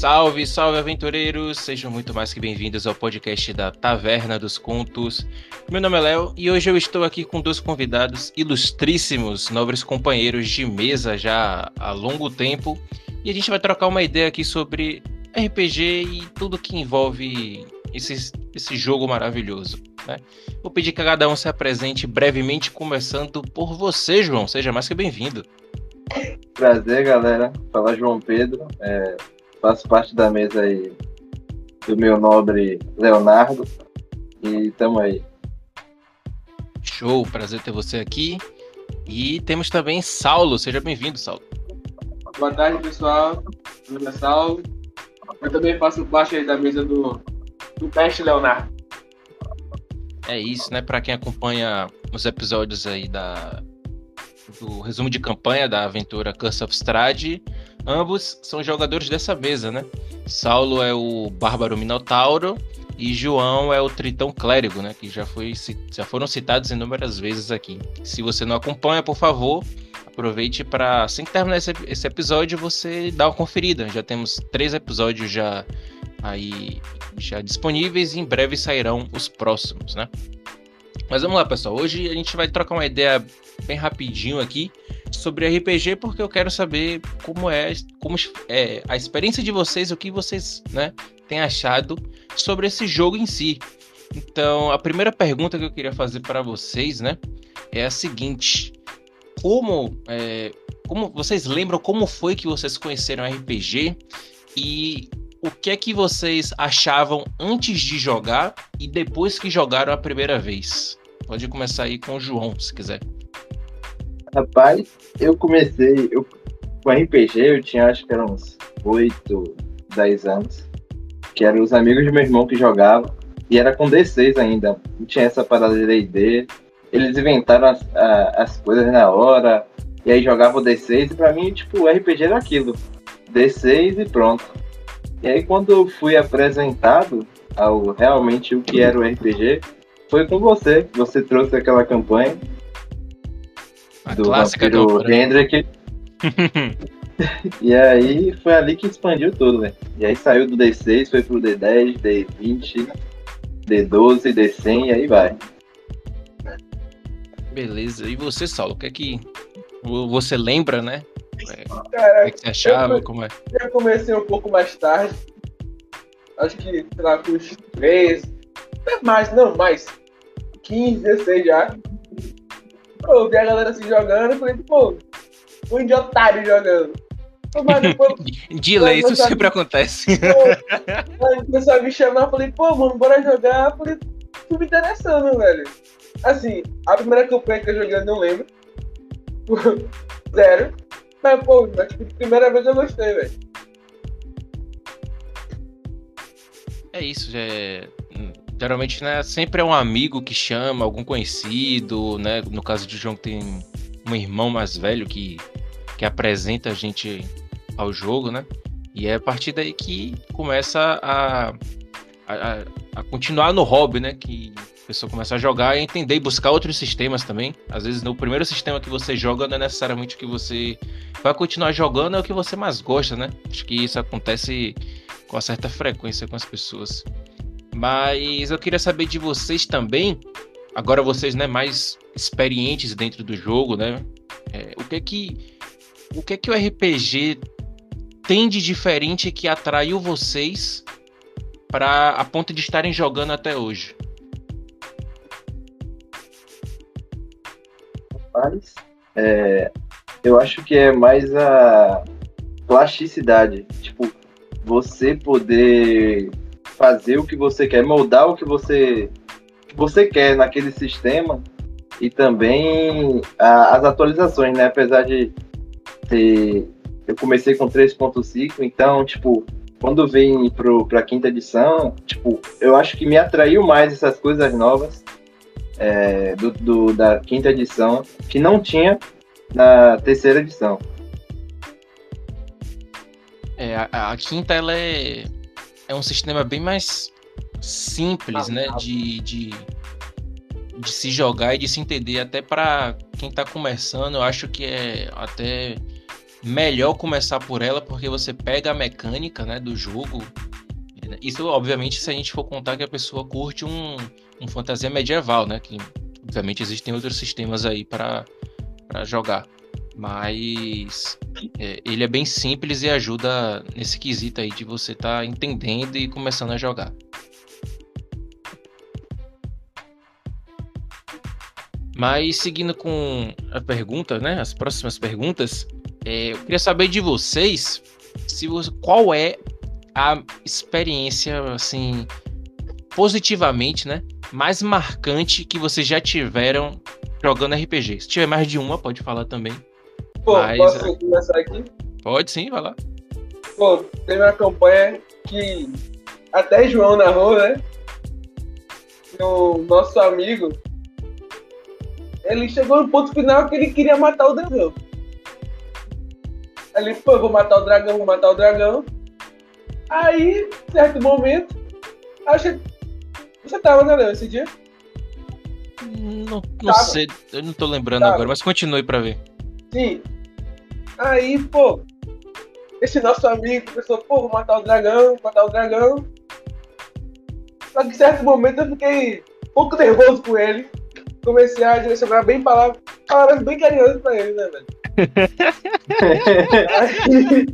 Salve, salve aventureiros! Sejam muito mais que bem-vindos ao podcast da Taverna dos Contos. Meu nome é Léo e hoje eu estou aqui com dois convidados ilustríssimos, nobres companheiros de mesa já há longo tempo. E a gente vai trocar uma ideia aqui sobre RPG e tudo que envolve esse, esse jogo maravilhoso. Né? Vou pedir que cada um se apresente brevemente, começando por você, João. Seja mais que bem-vindo. Prazer, galera. Falar João Pedro. É, faço parte da mesa aí do meu nobre Leonardo. E tamo aí. Show, prazer ter você aqui. E temos também Saulo. Seja bem-vindo, Saulo. Boa tarde, pessoal. Meu nome é Saulo. Eu também faço parte aí da mesa do, do Peste Leonardo. É isso, né? Para quem acompanha os episódios aí da do resumo de campanha da aventura Curse of Strahd, ambos são jogadores dessa mesa, né? Saulo é o Bárbaro Minotauro e João é o Tritão Clérigo, né? Que já, foi, já foram citados inúmeras vezes aqui. Se você não acompanha, por favor, aproveite para, assim que terminar esse, esse episódio, você dá uma conferida. Já temos três episódios já aí já disponíveis e em breve sairão os próximos, né? Mas vamos lá, pessoal. Hoje a gente vai trocar uma ideia bem rapidinho aqui sobre RPG, porque eu quero saber como é, como é a experiência de vocês, o que vocês, né, têm achado sobre esse jogo em si. Então, a primeira pergunta que eu queria fazer para vocês, né, é a seguinte: como, é, como vocês lembram como foi que vocês conheceram RPG e o que é que vocês achavam antes de jogar e depois que jogaram a primeira vez? Pode começar aí com o João, se quiser. Rapaz, eu comecei eu, com RPG, eu tinha acho que eram uns 8, 10 anos. Que eram os amigos do meu irmão que jogavam. E era com D6 ainda. Não tinha essa parada de D&D. Eles inventaram as, a, as coisas na hora. E aí jogavam D6. E pra mim, tipo, o RPG era aquilo. D6 e pronto. E aí quando eu fui apresentado ao realmente o que era o RPG, foi com você. Você trouxe aquela campanha a do vampiro Hendrick. e aí foi ali que expandiu tudo, velho. E aí saiu do D6, foi pro D10, D20, D12, D100 e aí vai. Beleza. E você, Saulo, o que é que você lembra, né? Cara, é que você achava? Eu, como é? eu comecei um pouco mais tarde. Acho que, sei lá, com os 13. Mais, não, mais. 15, 16 já. Pô, eu vi a galera se jogando, falei, pô, um de otário jogando. Mas depois, de lei, isso sempre acontece. Pô, aí começou a me chamar, falei, pô, mano, bora jogar. Falei, tô me interessando, velho. Assim, a primeira campanha que eu joguei eu não lembro. Zero. Mas, pô, mas, tipo, primeira vez eu gostei, velho. É isso, já é Geralmente, né, sempre é um amigo que chama, algum conhecido, né? No caso de João tem um irmão mais velho que, que apresenta a gente ao jogo, né? E é a partir daí que começa a, a, a continuar no hobby, né? Que a pessoa começa a jogar e entender e buscar outros sistemas também. Às vezes, no primeiro sistema que você joga, não é necessariamente o que você vai continuar jogando, é o que você mais gosta, né? Acho que isso acontece com certa frequência com as pessoas. Mas eu queria saber de vocês também, agora vocês né, mais experientes dentro do jogo, né? É, o que é que o que é que o RPG tem de diferente que atraiu vocês para a ponto de estarem jogando até hoje? Rapaz, é, eu acho que é mais a plasticidade, tipo, você poder fazer o que você quer, moldar o que você, você quer naquele sistema e também a, as atualizações, né? Apesar de ter. Eu comecei com 3.5, então, tipo, quando vem para a quinta edição, tipo, eu acho que me atraiu mais essas coisas novas é, do, do, da quinta edição, que não tinha na terceira edição. É, a, a quinta ela é é um sistema bem mais simples, ah, né? Ah. De, de, de se jogar e de se entender. Até para quem está começando, eu acho que é até melhor começar por ela porque você pega a mecânica, né, do jogo. Isso, obviamente, se a gente for contar que a pessoa curte um, um fantasia medieval, né? Que, obviamente, existem outros sistemas aí para jogar. Mas é, ele é bem simples e ajuda nesse quesito aí de você estar tá entendendo e começando a jogar. Mas seguindo com a pergunta, né? As próximas perguntas, é, eu queria saber de vocês se qual é a experiência assim positivamente, né? Mais marcante que vocês já tiveram jogando RPG. Se tiver mais de uma, pode falar também. Pô, Mas, posso é... começar aqui? Pode sim, vai lá. Pô, teve uma campanha que até João narrou, né? O nosso amigo, ele chegou no ponto final que ele queria matar o dragão. Ele, pô, vou matar o dragão, vou matar o dragão. Aí, certo momento, acho que você tava, Léo, esse dia? Não, não sei, eu não tô lembrando tava. agora, mas continue pra ver. Sim. Aí, pô, esse nosso amigo pensou, pô, vou matar o dragão, matar o dragão. Só que em certo momento eu fiquei um pouco nervoso com ele. Comecei a direcionar bem palavras, palavras bem carinhosas pra ele, né, velho? Aí,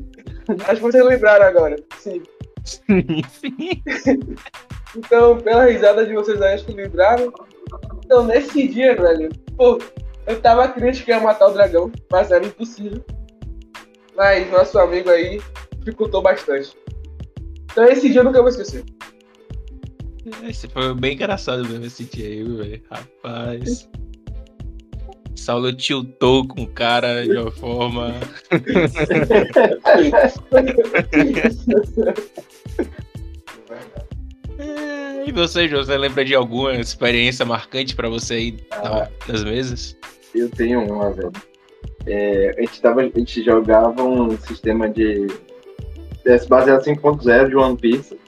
acho que vocês lembraram agora. Sim. Sim, sim. então, pela risada de vocês aí, acho que lembraram. Então, nesse dia, velho, pô, eu tava crente que ia matar o dragão, mas era impossível. Mas nosso amigo aí dificultou bastante. Então esse dia eu nunca vou esquecer. Esse foi bem engraçado mesmo esse dia aí, velho. Rapaz. Saulo tiltou com o cara de uma forma. e você, você lembra de alguma experiência marcante para você aí ah, nas mesas? Eu tenho uma, velho. É, a, gente tava, a gente jogava um sistema de. baseado 5.0 de One Piece.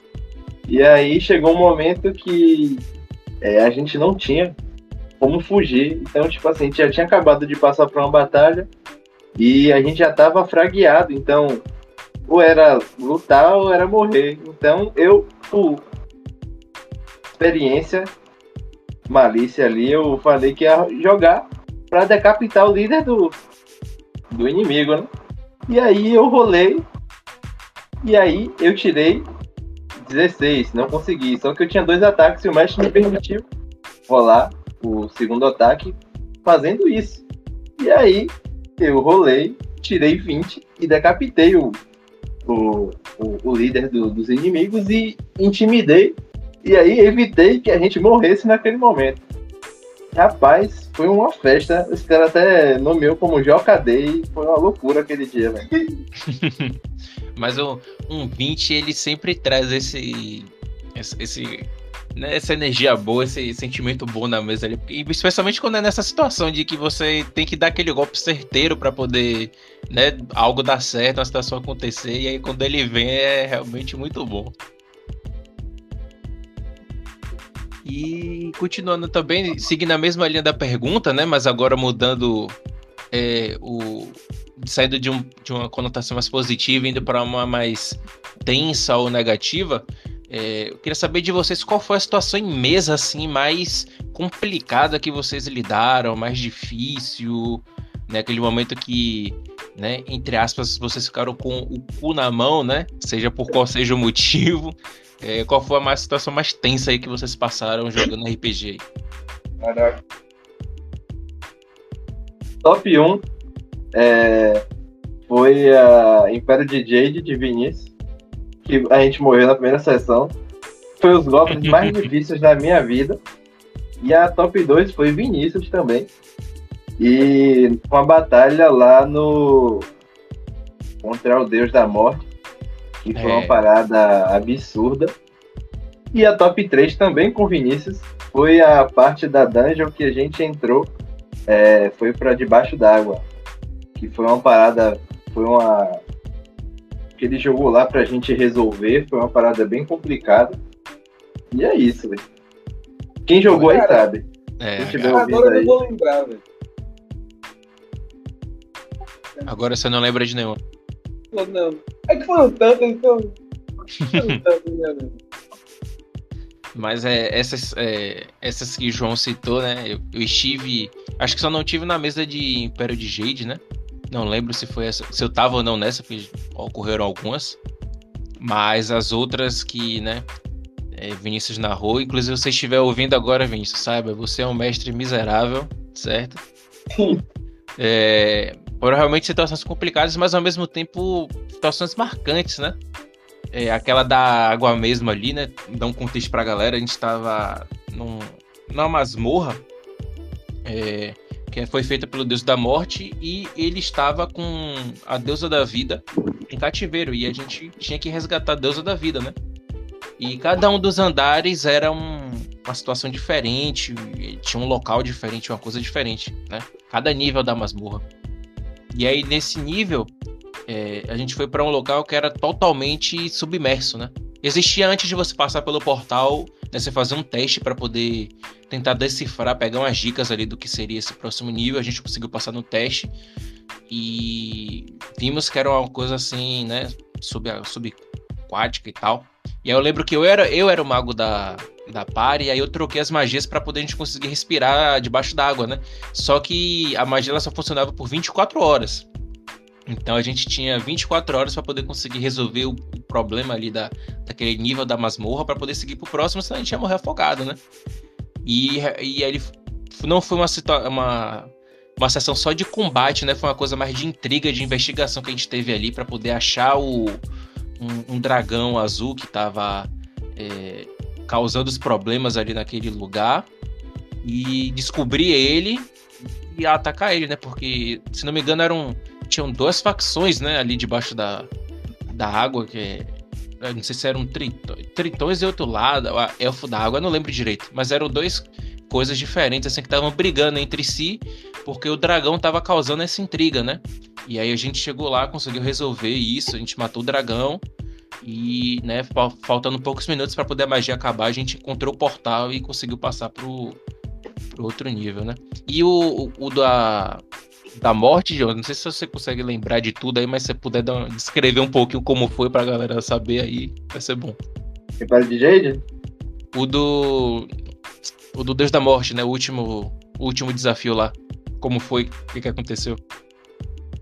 E aí chegou um momento que é, a gente não tinha como fugir. Então, tipo assim, a gente já tinha acabado de passar por uma batalha e a gente já tava fragueado. Então, ou era lutar ou era morrer. Então, eu, por experiência, malícia ali, eu falei que ia jogar para decapitar o líder do, do inimigo, né? E aí eu rolei. E aí eu tirei 16, não consegui. Só que eu tinha dois ataques e o mestre me permitiu rolar o segundo ataque fazendo isso. E aí eu rolei, tirei 20 e decapitei o, o, o, o líder do, dos inimigos e intimidei. E aí evitei que a gente morresse naquele momento. Rapaz, foi uma festa. Esse cara até nomeou como JKD e foi uma loucura aquele dia, velho. Mas o, um 20, ele sempre traz esse. esse né, essa energia boa, esse sentimento bom na mesa ali. E especialmente quando é nessa situação de que você tem que dar aquele golpe certeiro para poder, né, algo dar certo, a situação acontecer. E aí quando ele vem é realmente muito bom. E continuando também, seguindo a mesma linha da pergunta, né? Mas agora mudando é, o. saindo de, um, de uma conotação mais positiva, indo para uma mais tensa ou negativa. É, eu queria saber de vocês qual foi a situação em mesa assim mais complicada que vocês lidaram, mais difícil, né? Aquele momento que, né, entre aspas, vocês ficaram com o cu na mão, né? Seja por qual seja o motivo. É, qual foi a mais, situação mais tensa aí que vocês passaram jogando RPG? Caraca. Top 1 é, foi a Império de Jade de Vinícius, que a gente morreu na primeira sessão. Foi os golpes mais difíceis da minha vida. E a top 2 foi Vinícius também. E uma batalha lá no. Contra o Deus da Morte que foi é. uma parada absurda. E a top 3 também com Vinícius foi a parte da dungeon que a gente entrou, é, foi para debaixo d'água, que foi uma parada, foi uma que ele jogou lá pra gente resolver, foi uma parada bem complicada. E é isso, velho. Quem jogou Cara, aí sabe. É, agora eu não vou lembrar, velho. Agora você não lembra de nenhum. Não, não. É que foram tantas, então. Foram tantas, né? Mas é, essas, é, essas que o João citou, né? Eu, eu estive. Acho que só não tive na mesa de Império de Jade, né? Não lembro se foi essa. Se eu tava ou não nessa, porque ocorreram algumas. Mas as outras que, né? É, Vinícius narrou. Inclusive, se você estiver ouvindo agora, Vinícius, saiba, você é um mestre miserável, certo? Sim. É, provavelmente situações complicadas, mas ao mesmo tempo situações marcantes, né? É, aquela da água mesmo ali, né? Dá um contexto pra galera. A gente tava num, numa masmorra é, que foi feita pelo deus da morte e ele estava com a deusa da vida em cativeiro e a gente tinha que resgatar a deusa da vida, né? E cada um dos andares era um- uma situação diferente, tinha um local diferente, uma coisa diferente, né? Cada nível da masmorra. E aí nesse nível é, a gente foi para um local que era totalmente submerso, né? Existia antes de você passar pelo portal, né, você fazer um teste para poder tentar decifrar, pegar umas dicas ali do que seria esse próximo nível. A gente conseguiu passar no teste e vimos que era uma coisa assim, né, sub, e tal. E aí eu lembro que eu era, eu era o mago da, da party, e aí eu troquei as magias para poder a gente conseguir respirar debaixo d'água, né? Só que a magia ela só funcionava por 24 horas. Então a gente tinha 24 horas para poder conseguir resolver o, problema ali da, daquele nível da masmorra para poder seguir pro próximo, senão a gente ia morrer afogado, né? E, e ele não foi uma, uma, uma sessão só de combate, né? Foi uma coisa mais de intriga, de investigação que a gente teve ali para poder achar o, um, um dragão azul que tava é, causando os problemas ali naquele lugar e descobrir ele e atacar ele, né? Porque, se não me engano, eram tinham duas facções, né, ali debaixo da, da água, que é, não sei se eram tritões, tritões e outro lado, elfo da água, não lembro direito, mas eram dois coisas diferentes, assim, que estavam brigando entre si, porque o dragão tava causando essa intriga, né? E aí a gente chegou lá, conseguiu resolver isso, a gente matou o dragão e, né, fal- faltando poucos minutos para poder a magia acabar, a gente encontrou o portal e conseguiu passar pro, pro outro nível, né? E o, o, o da da morte, João, não sei se você consegue lembrar de tudo aí, mas se você puder dar, descrever um pouquinho como foi pra galera saber aí, vai ser bom. Império de Jade? O do. O do Deus da Morte, né? O último, o último desafio lá. Como foi? O que, que aconteceu?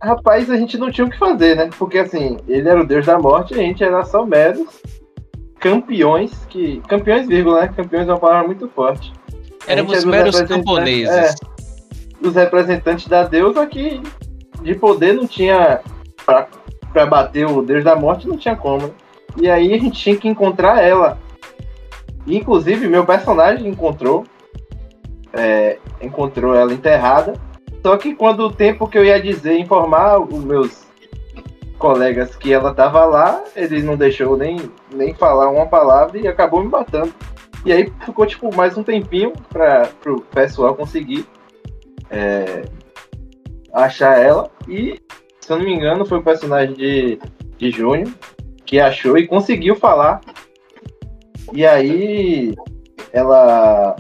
Rapaz, a gente não tinha o que fazer, né? Porque assim, ele era o deus da morte e a gente era só meros campeões que. Campeões, vírgula, né? Campeões é uma palavra muito forte. Éramos era meros camponeses. os representantes da deusa que de poder não tinha pra, pra bater o deus da morte não tinha como. né? E aí a gente tinha que encontrar ela. E, inclusive meu personagem encontrou é, encontrou ela enterrada. Só que quando o tempo que eu ia dizer informar os meus colegas que ela tava lá, ele não deixou nem, nem falar uma palavra e acabou me matando. E aí ficou tipo mais um tempinho para pro pessoal conseguir é, achar ela. E, se eu não me engano, foi o personagem de, de Júnior que achou e conseguiu falar. E aí ela.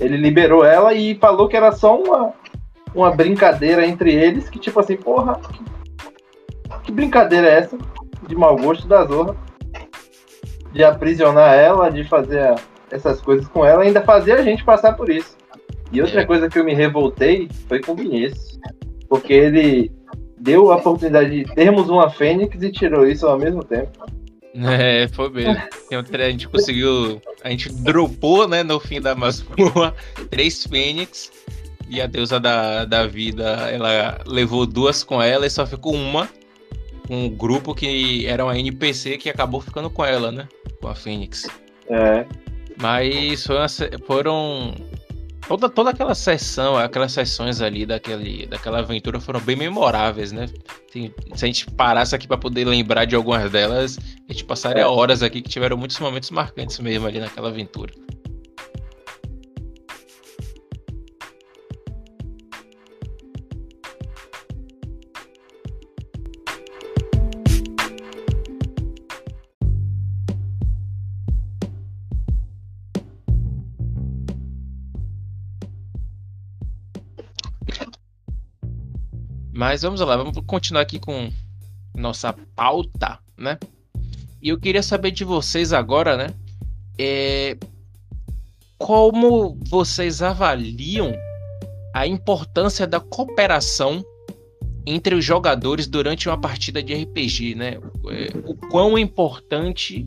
Ele liberou ela e falou que era só uma, uma brincadeira entre eles, que tipo assim, porra, que, brincadeira é essa? De mau gosto da Zorra. De aprisionar ela, de fazer essas coisas com ela, ainda fazer a gente passar por isso. E outra É. coisa que eu me revoltei foi com o Vinícius. Porque ele deu a oportunidade de termos uma Fênix e tirou isso ao mesmo tempo. É, foi mesmo. A gente conseguiu. A gente dropou, né, no fim da masmorra, três fênix. E a deusa da, da vida, ela levou duas com ela e só ficou uma. Um grupo que era uma NPC que acabou ficando com ela, né? Com a Fênix. É. Mas se- foram. Toda, toda aquela sessão, aquelas sessões ali daquele, daquela aventura foram bem memoráveis, né? Tem- se a gente parasse aqui para poder lembrar de algumas delas, a gente passaria É. horas aqui que tiveram muitos momentos marcantes mesmo ali naquela aventura. Mas vamos lá, vamos continuar aqui com nossa pauta, né? E eu queria saber de vocês agora, né? É... Como vocês avaliam a importância da cooperação entre os jogadores durante uma partida de RPG, né? É, o quão importante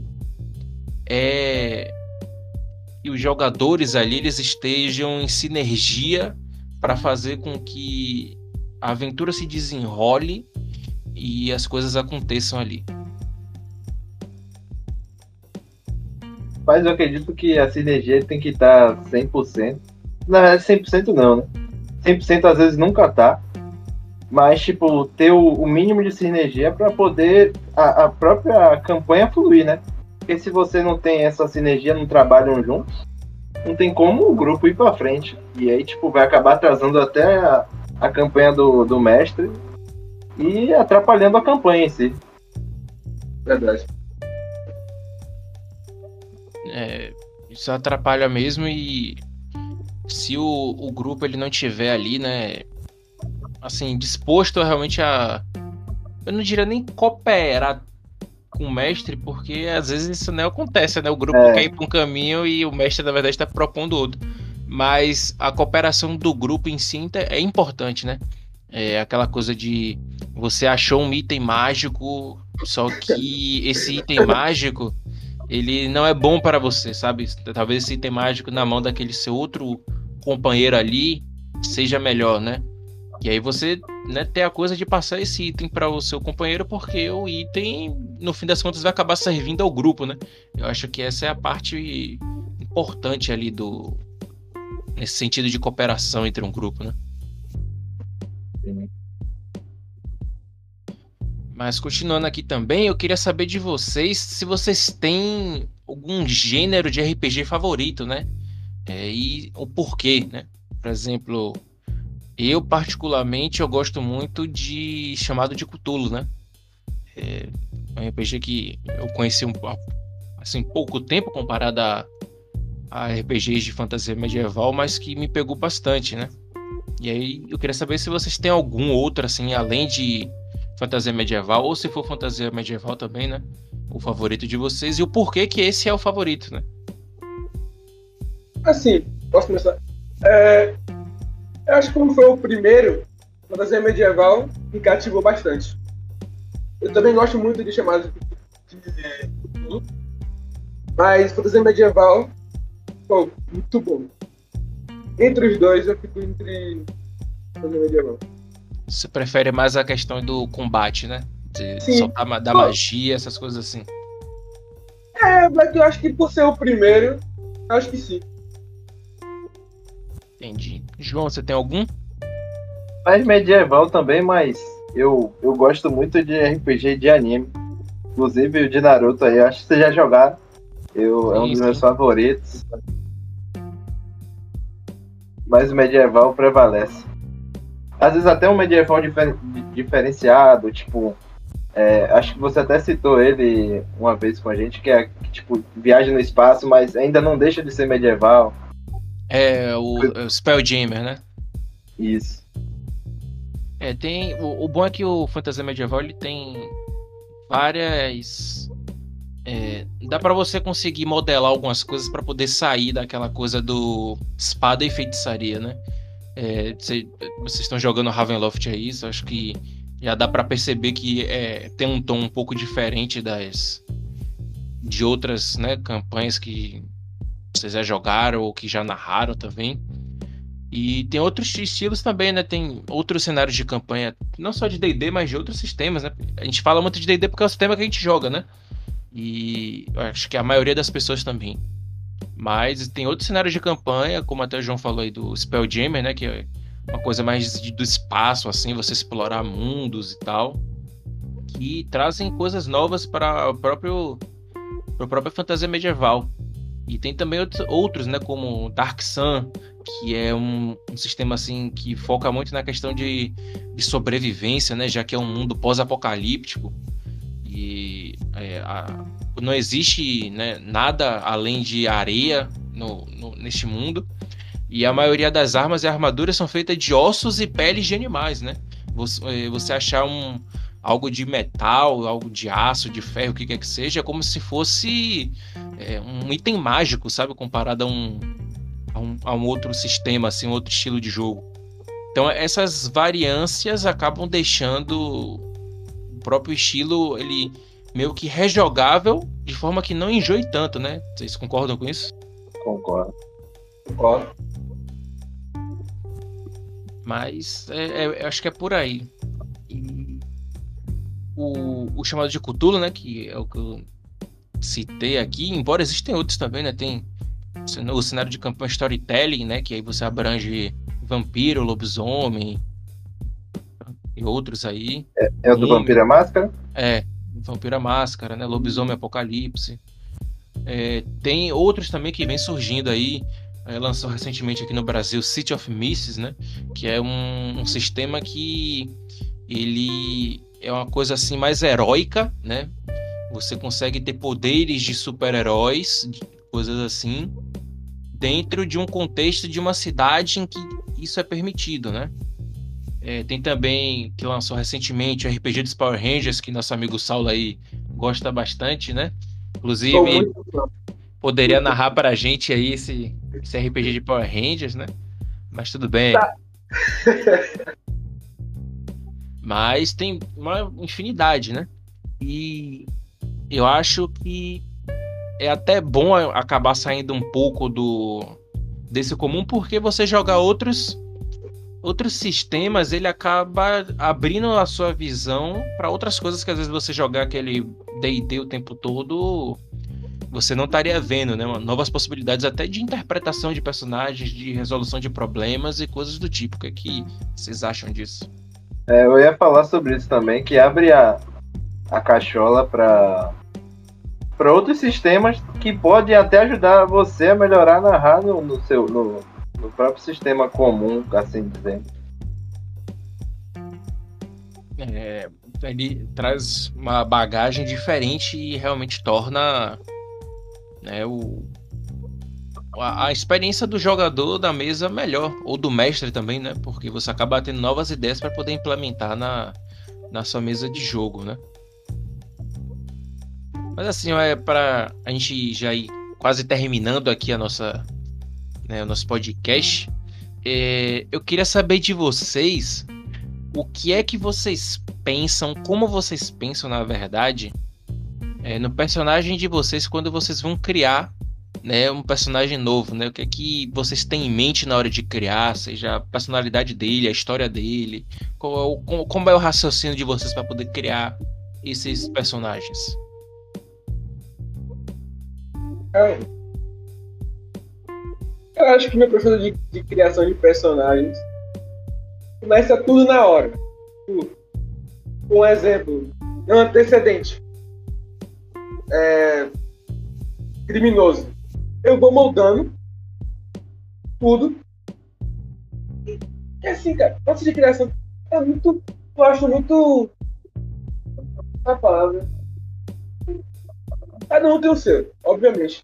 é que os jogadores ali eles estejam em sinergia para fazer com que a aventura se desenrole e as coisas aconteçam ali. Mas eu acredito que a sinergia tem que estar 100%. Na verdade, 100% não, né? 100% às vezes nunca tá. Mas, tipo, ter o, o mínimo de sinergia para poder a, a, própria campanha fluir, né? Porque se você não tem essa sinergia, não trabalham juntos, não tem como o grupo ir para frente. E aí, tipo, vai acabar atrasando até a, a campanha do, do mestre e atrapalhando a campanha em si. Verdade. É, isso atrapalha mesmo e se o, o grupo ele não tiver ali, né, assim, disposto realmente a. Eu não diria nem cooperar com o mestre, porque às vezes isso não acontece, né? O grupo é. quer ir para um caminho e o mestre, na verdade, está propondo outro. Mas a cooperação do grupo em si é importante, né? É aquela coisa de você achou um item mágico, só que esse item mágico ele não é bom para você, sabe? Talvez esse item mágico na mão daquele seu outro companheiro ali seja melhor, né? E aí você né, tem a coisa de passar esse item para o seu companheiro, porque o item, no fim das contas, vai acabar servindo ao grupo, né? Eu acho que essa é a parte importante ali do. Nesse sentido de cooperação entre um grupo, né? Sim. Mas continuando aqui também, eu queria saber de vocês se vocês têm algum gênero de RPG favorito, né? É, e o porquê, né? Por exemplo, eu, particularmente, eu gosto muito de Chamado de Cthulhu, né? É um RPG que eu conheci um assim, pouco tempo comparado a, a RPGs de fantasia medieval, mas que me pegou bastante, né? E aí eu queria saber se vocês têm algum outro, assim, além de fantasia medieval, ou se for fantasia medieval também, né? O favorito de vocês e o porquê que esse é o favorito, né? Assim, posso começar? É, eu acho que como foi o primeiro, fantasia medieval me cativou bastante. Eu também gosto muito de chamadas de, de mas fantasia medieval, pô, muito bom. Entre os dois, eu fico entre fantasia medieval. Você prefere mais a questão do combate, né? De Sim. soltar da magia, essas coisas assim. É, mas eu acho que por ser o primeiro, eu acho que sim. Entendi. João, você tem algum? Mais medieval também, mas eu, eu gosto muito de RPG de anime. Inclusive o de Naruto aí, acho que vocês já jogaram. Eu, sim, é um dos sim. meus favoritos. Mas o medieval prevalece. Às vezes até um medieval difer diferenciado, tipo. É, acho que você até citou ele uma vez com a gente, que é tipo, viagem no espaço, mas ainda não deixa de ser medieval. É o, o Spelljammer, né? Isso. É, tem. O, o, bom é que o Fantasia Medieval ele tem várias. É, dá para você conseguir modelar algumas coisas para poder sair daquela coisa do espada e feitiçaria, né? É, cê, vocês estão jogando Ravenloft aí, isso acho que já dá para perceber que é, tem um tom um pouco diferente das de outras né, campanhas que vocês já jogaram ou que já narraram também. E tem outros estilos também, né? Tem outros cenários de campanha, não só de D&D, mas de outros sistemas, né? A gente fala muito de D&D porque é o sistema que a gente joga, né? E acho que a maioria das pessoas também. Mas tem outros cenários de campanha, como até o João falou aí do Spelljammer, né? Que é uma coisa mais do espaço, assim, você explorar mundos e tal. Que trazem coisas novas para o próprio a própria fantasia medieval. E tem também outros, né, como Dark Sun, que é um, um sistema assim que foca muito na questão de, de sobrevivência, né, já que é um mundo pós-apocalíptico e é, a, não existe né, nada além de areia no, no, neste mundo. E a maioria das armas e armaduras são feitas de ossos e peles de animais, né? Você, é, você achar um, algo de metal, algo de aço, de ferro, o que quer que seja, é como se fosse é, um item mágico, sabe? Comparado a um, a um, a um outro sistema, assim, um outro estilo de jogo. Então essas variâncias acabam deixando próprio estilo ele meio que rejogável de forma que não enjoe tanto, né? Vocês concordam com isso? Concordo. Concordo. Mas é, é, eu acho que é por aí. E o, o chamado de Cthulhu, né? Que é o que eu citei aqui, embora existem outros também, né? Tem o cenário de campanha storytelling, né? Que aí você abrange vampiro, lobisomem e outros aí. É, é o do Vampira Máscara? É, Vampira Máscara, né? Lobisomem Apocalipse. É, tem outros também que vem surgindo aí. É, lançou recentemente aqui no Brasil City of Misses, né? Que é um, um sistema que ele é uma coisa assim mais heróica, né? Você consegue ter poderes de super-heróis, coisas assim, dentro de um contexto de uma cidade em que isso é permitido, né? É, tem também que lançou recentemente o RPG dos Power Rangers, que nosso amigo Saulo aí gosta bastante, né? Inclusive, poderia narrar para a gente aí esse, esse RPG de Power Rangers, né? Mas tudo bem. Tá. Mas tem uma infinidade, né? E eu acho que é até bom acabar saindo um pouco do desse comum porque você jogar outros outros sistemas, ele acaba abrindo a sua visão para outras coisas que às vezes você jogar aquele D&D o tempo todo, você não estaria vendo, né? Novas possibilidades até de interpretação de personagens, de resolução de problemas e coisas do tipo. O que, é que vocês acham disso? É, eu ia falar sobre isso também, que abre a, a cachola para para outros sistemas que podem até ajudar você a melhorar narrar no, no seu no, no, próprio sistema comum, assim dizendo. É, ele traz uma bagagem diferente e realmente torna né, o, a, a, experiência do jogador da mesa melhor, ou do mestre também, né? Porque você acaba tendo novas ideias para poder implementar na, na sua mesa de jogo, né? Mas assim, é para a gente já ir quase terminando aqui a nossa, né, o nosso podcast. É, eu queria saber de vocês o que é que vocês pensam, como vocês pensam na verdade, é, no personagem de vocês quando vocês vão criar né, um personagem novo, né? O que é que vocês têm em mente na hora de criar, seja a personalidade dele, a história dele, qual, como, como é o raciocínio de vocês para poder criar esses personagens? Eu, eu acho que meu processo de, de, criação de personagens começa tudo na hora. Um exemplo, um antecedente. É, criminoso. Eu vou moldando tudo. E assim, cara, processo de criação é muito. Eu acho muito. A palavra Cada um tem o seu, obviamente.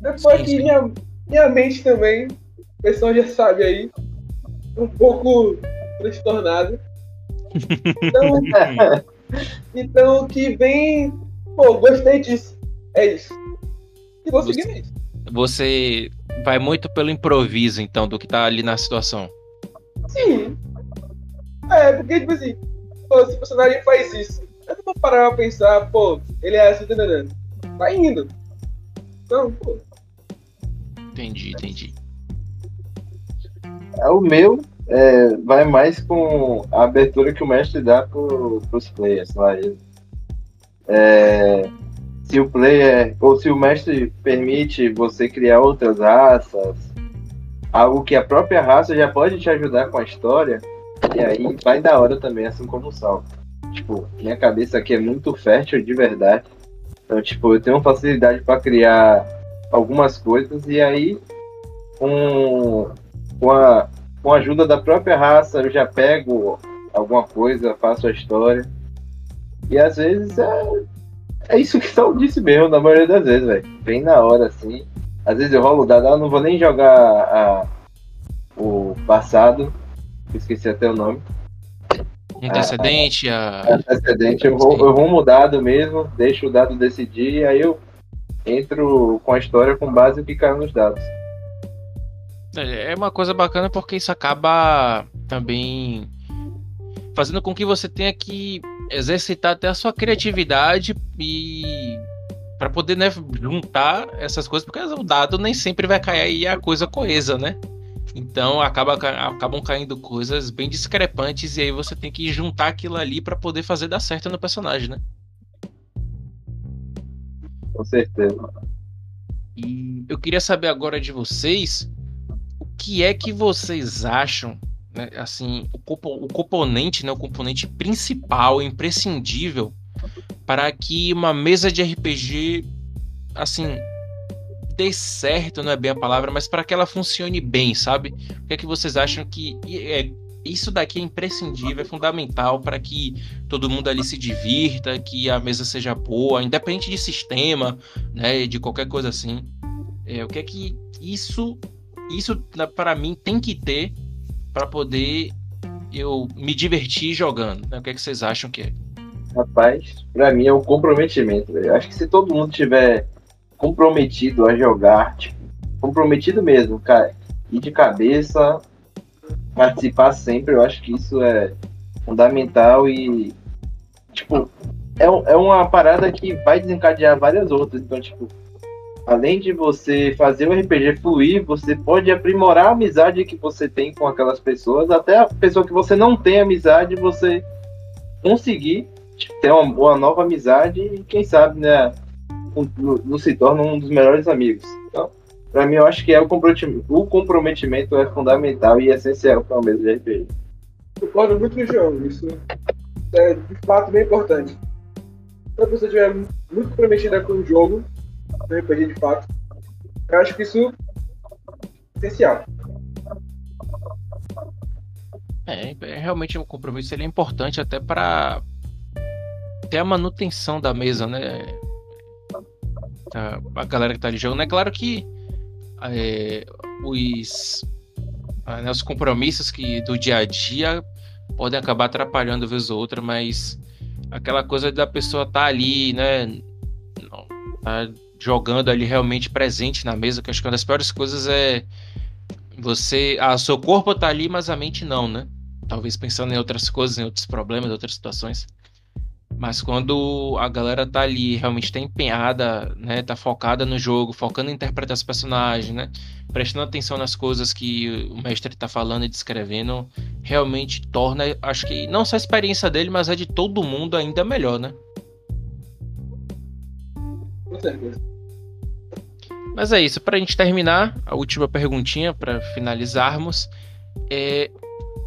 Depois sim, que sim. Minha, minha mente também, o pessoal já sabe aí, um pouco transtornada. Então, então que vem. Pô, gostei disso. É isso. E vou seguir nisso. Você vai muito pelo improviso, então, do que tá ali na situação. Sim. É, porque, tipo assim, pô, esse personagem faz isso. Eu não vou parar pra pensar, pô, ele é assim, tá? Tá indo. Então, pô. Entendi, entendi. É, o meu é, vai mais com a abertura que o mestre dá pro, pros players lá. É, se o player, ou se o mestre permite você criar outras raças, algo que a própria raça já pode te ajudar com a história, e aí vai da hora também, assim como o salto. Tipo, minha cabeça aqui é muito fértil de verdade. Então, tipo, eu tenho facilidade para criar algumas coisas e aí com, com, a, com a ajuda da própria raça eu já pego alguma coisa, faço a história. E às vezes é, é isso que só disse mesmo, na maioria das vezes, velho. Bem na hora, assim. Às vezes eu rolo o dado, eu não vou nem jogar a, o passado, esqueci até o nome. antecedente, a... Antecedente, eu vou, eu vou mudar do mesmo, deixo o dado decidir, aí eu entro com a história com base no que caiu nos dados. É uma coisa bacana porque isso acaba também fazendo com que você tenha que exercitar até a sua criatividade e para poder né, juntar essas coisas, porque o dado nem sempre vai cair e a coisa coesa, né? Então acaba, acabam caindo coisas bem discrepantes e aí você tem que juntar aquilo ali para poder fazer dar certo no personagem, né? Com certeza. E eu queria saber agora de vocês o que é que vocês acham né, assim, o, o componente, né, o componente principal, imprescindível para que uma mesa de RPG, assim, dê certo, não é bem a palavra, mas para que ela funcione bem, sabe? O que é que vocês acham que é, isso daqui é imprescindível, é fundamental para que todo mundo ali se divirta, que a mesa seja boa, independente de sistema, né, de qualquer coisa assim. É, o que é que isso, isso para mim tem que ter para poder eu me divertir jogando. Né? O que, é que vocês acham que é? Rapaz, para mim é o comprometimento. Eu acho que se todo mundo tiver comprometido a jogar, tipo, comprometido mesmo, cara, e de cabeça, participar sempre, eu acho que isso é fundamental e, tipo, é, é uma parada que vai desencadear várias outras. Então, tipo, além de você fazer o RPG fluir, você pode aprimorar a amizade que você tem com aquelas pessoas, até a pessoa que você não tem amizade, você conseguir ter uma, uma nova amizade e quem sabe, né, não se torna um dos melhores amigos. Para mim, eu acho que é o comprometimento, o comprometimento é fundamental e essencial para o mesa de RPG. Concordo muito com o João, isso é de fato bem importante. Se a pessoa estiver muito comprometida com o jogo, no RPG de fato. Eu acho que isso é essencial. É, é realmente um compromisso ele é importante até para ter a manutenção da mesa, né? A, galera que tá ali jogando. É claro que é, os, né, os compromissos que do dia a dia podem acabar atrapalhando vez ou outra, mas aquela coisa da pessoa estar tá ali, né? Não, tá jogando ali realmente presente na mesa, que acho que uma das piores coisas é você. Ah, seu corpo tá ali, mas a mente não, né? Talvez pensando em outras coisas, em outros problemas, em outras situações. Mas quando a galera tá ali, realmente tá empenhada, né? Tá focada no jogo, focando em interpretar os personagens, né? Prestando atenção nas coisas que o mestre tá falando e descrevendo, realmente torna, acho que não só a experiência dele, mas a de todo mundo ainda melhor, né? Com certeza. Mas é isso, para a gente terminar, a última perguntinha para finalizarmos é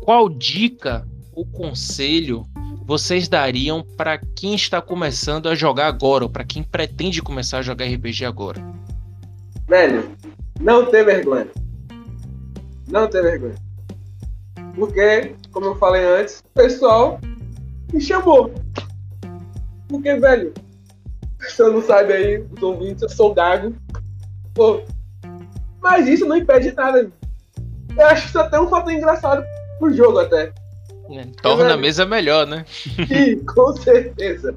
qual dica ou conselho vocês dariam para quem está começando a jogar agora ou para quem pretende começar a jogar RPG agora? Velho, não ter vergonha. Não ter vergonha. Porque, como eu falei antes, o pessoal me chamou. Porque, velho, você não sabe aí, os ouvintes, eu sou gago. Pô, mas isso não impede nada. Eu acho isso até um fator engraçado pro jogo até. É, torna velho, a mesa melhor, né? Sim, com certeza.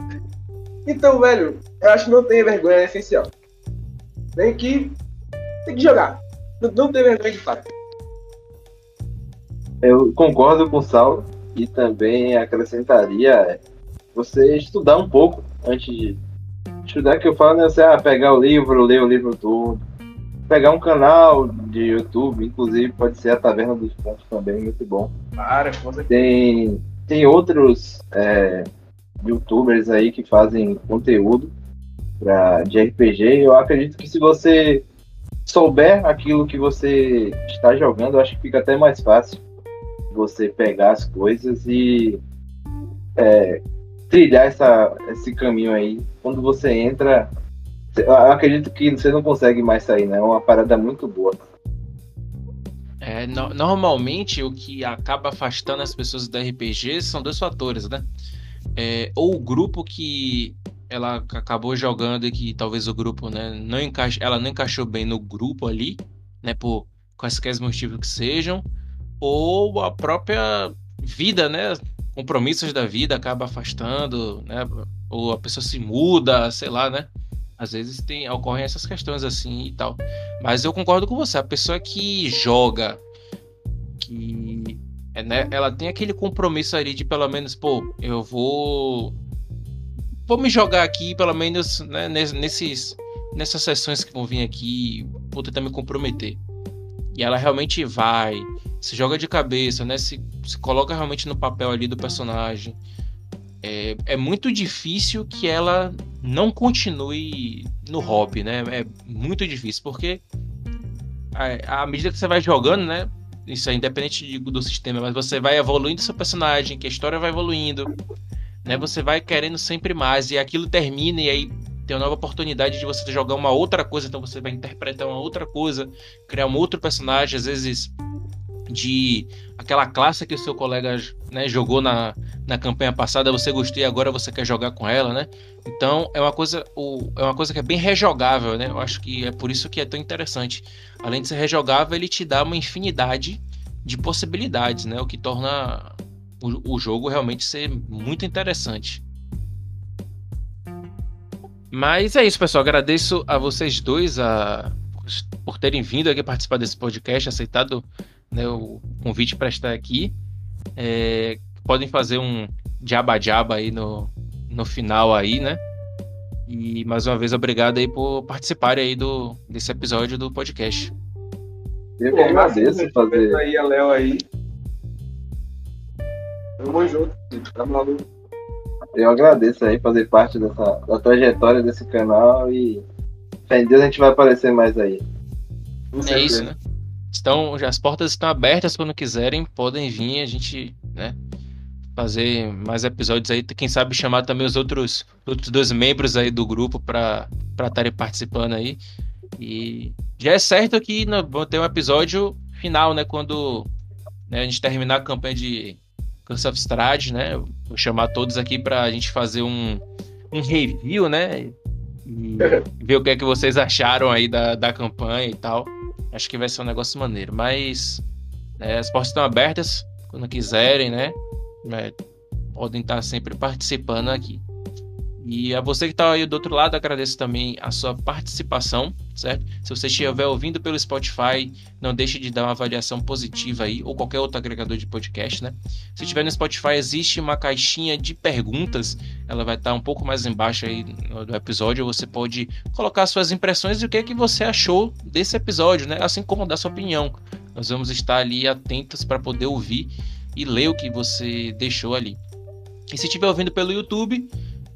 Então, velho, eu acho que não tem vergonha é essencial. Tem que. Tem que jogar. Não, não tem vergonha de fato. Eu concordo com o Saulo e também acrescentaria você estudar um pouco antes de estudar que eu falo, né? Você ah, pegar o livro, ler o livro todo. Pegar um canal de YouTube, inclusive pode ser a Taverna dos Pontos também, muito bom. Para, tem, tem outros é, youtubers aí que fazem conteúdo pra, de RPG. Eu acredito que se você souber aquilo que você está jogando, eu acho que fica até mais fácil você pegar as coisas e é, trilhar essa, esse caminho aí. Quando você entra, eu acredito que você não consegue mais sair, né? É uma parada muito boa. É, no, normalmente o que acaba afastando as pessoas da RPG são dois fatores, né? É, ou o grupo que ela acabou jogando e que talvez o grupo, né, não encaixe, ela não encaixou bem no grupo ali, né, por quaisquer motivos que sejam, ou a própria vida, né, compromissos da vida acaba afastando, né? Ou a pessoa se muda, sei lá, né? Às vezes tem, ocorrem essas questões assim e tal. Mas eu concordo com você, a pessoa que joga, que é, né, ela tem aquele compromisso ali de pelo menos, pô, eu vou vou me jogar aqui, pelo menos, né, nesses, nessas sessões que vão vir aqui, vou tentar me comprometer. E ela realmente vai, se joga de cabeça, né? Se, se coloca realmente no papel ali do personagem. É, é muito difícil que ela não continue no hobby, né? É muito difícil, porque à medida que você vai jogando, né? Isso é independente do sistema, mas você vai evoluindo seu personagem, que a história vai evoluindo, né? Você vai querendo sempre mais e aquilo termina e aí tem uma nova oportunidade de você jogar uma outra coisa, então você vai interpretar uma outra coisa, criar um outro personagem, às vezes de aquela classe que o seu colega né, jogou na, na campanha passada, você gostou e agora você quer jogar com ela, né? Então é uma coisa, o, é uma coisa que é bem rejogável, né? Eu acho que é por isso que é tão interessante. Além de ser rejogável, ele te dá uma infinidade de possibilidades, né? O que torna o, o jogo realmente ser muito interessante. Mas é isso, pessoal. Agradeço a vocês dois a, por terem vindo aqui participar desse podcast, aceitado né, o convite para estar aqui. É, podem fazer um jaba-jaba aí no, no final aí, né? E mais uma vez, obrigado aí por participarem aí do, desse episódio do podcast. Eu que agradeço fazer. Aí, a Léo aí. Tamo junto, tá maluco. Eu agradeço aí fazer parte dessa, da trajetória desse canal e fé em Deus a gente vai aparecer mais aí. É isso, né? Estão, as portas estão abertas quando quiserem, podem vir, a gente, né, fazer mais episódios aí, quem sabe chamar também os outros, outros dois membros aí do grupo para estarem participando aí. E já é certo que vamos ter um episódio final, né, quando né, a gente terminar a campanha de Curse of Strahd, né? Vou chamar todos aqui para a gente fazer um, um review, né? E ver o que é que vocês acharam aí da, da campanha e tal. Acho que vai ser um negócio maneiro. Mas né, as portas estão abertas quando quiserem, né? É, podem estar sempre participando aqui. E a você que está aí do outro lado, agradeço também a sua participação, certo? Se você estiver ouvindo pelo Spotify, não deixe de dar uma avaliação positiva aí, ou qualquer outro agregador de podcast, né? Se estiver no Spotify, existe uma caixinha de perguntas, ela vai estar um pouco mais embaixo aí do episódio, você pode colocar suas impressões e o que é que você achou desse episódio, né? Assim como dar sua opinião. Nós vamos estar ali atentos para poder ouvir e ler o que você deixou ali. E se estiver ouvindo pelo YouTube,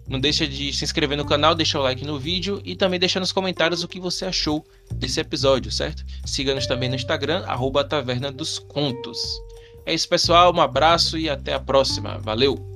não deixa de se inscrever no canal, deixar o like no vídeo e também deixar nos comentários o que você achou desse episódio, certo? Siga-nos também no Instagram, arroba Taverna dos Contos. É isso, pessoal. Um abraço e até a próxima. Valeu!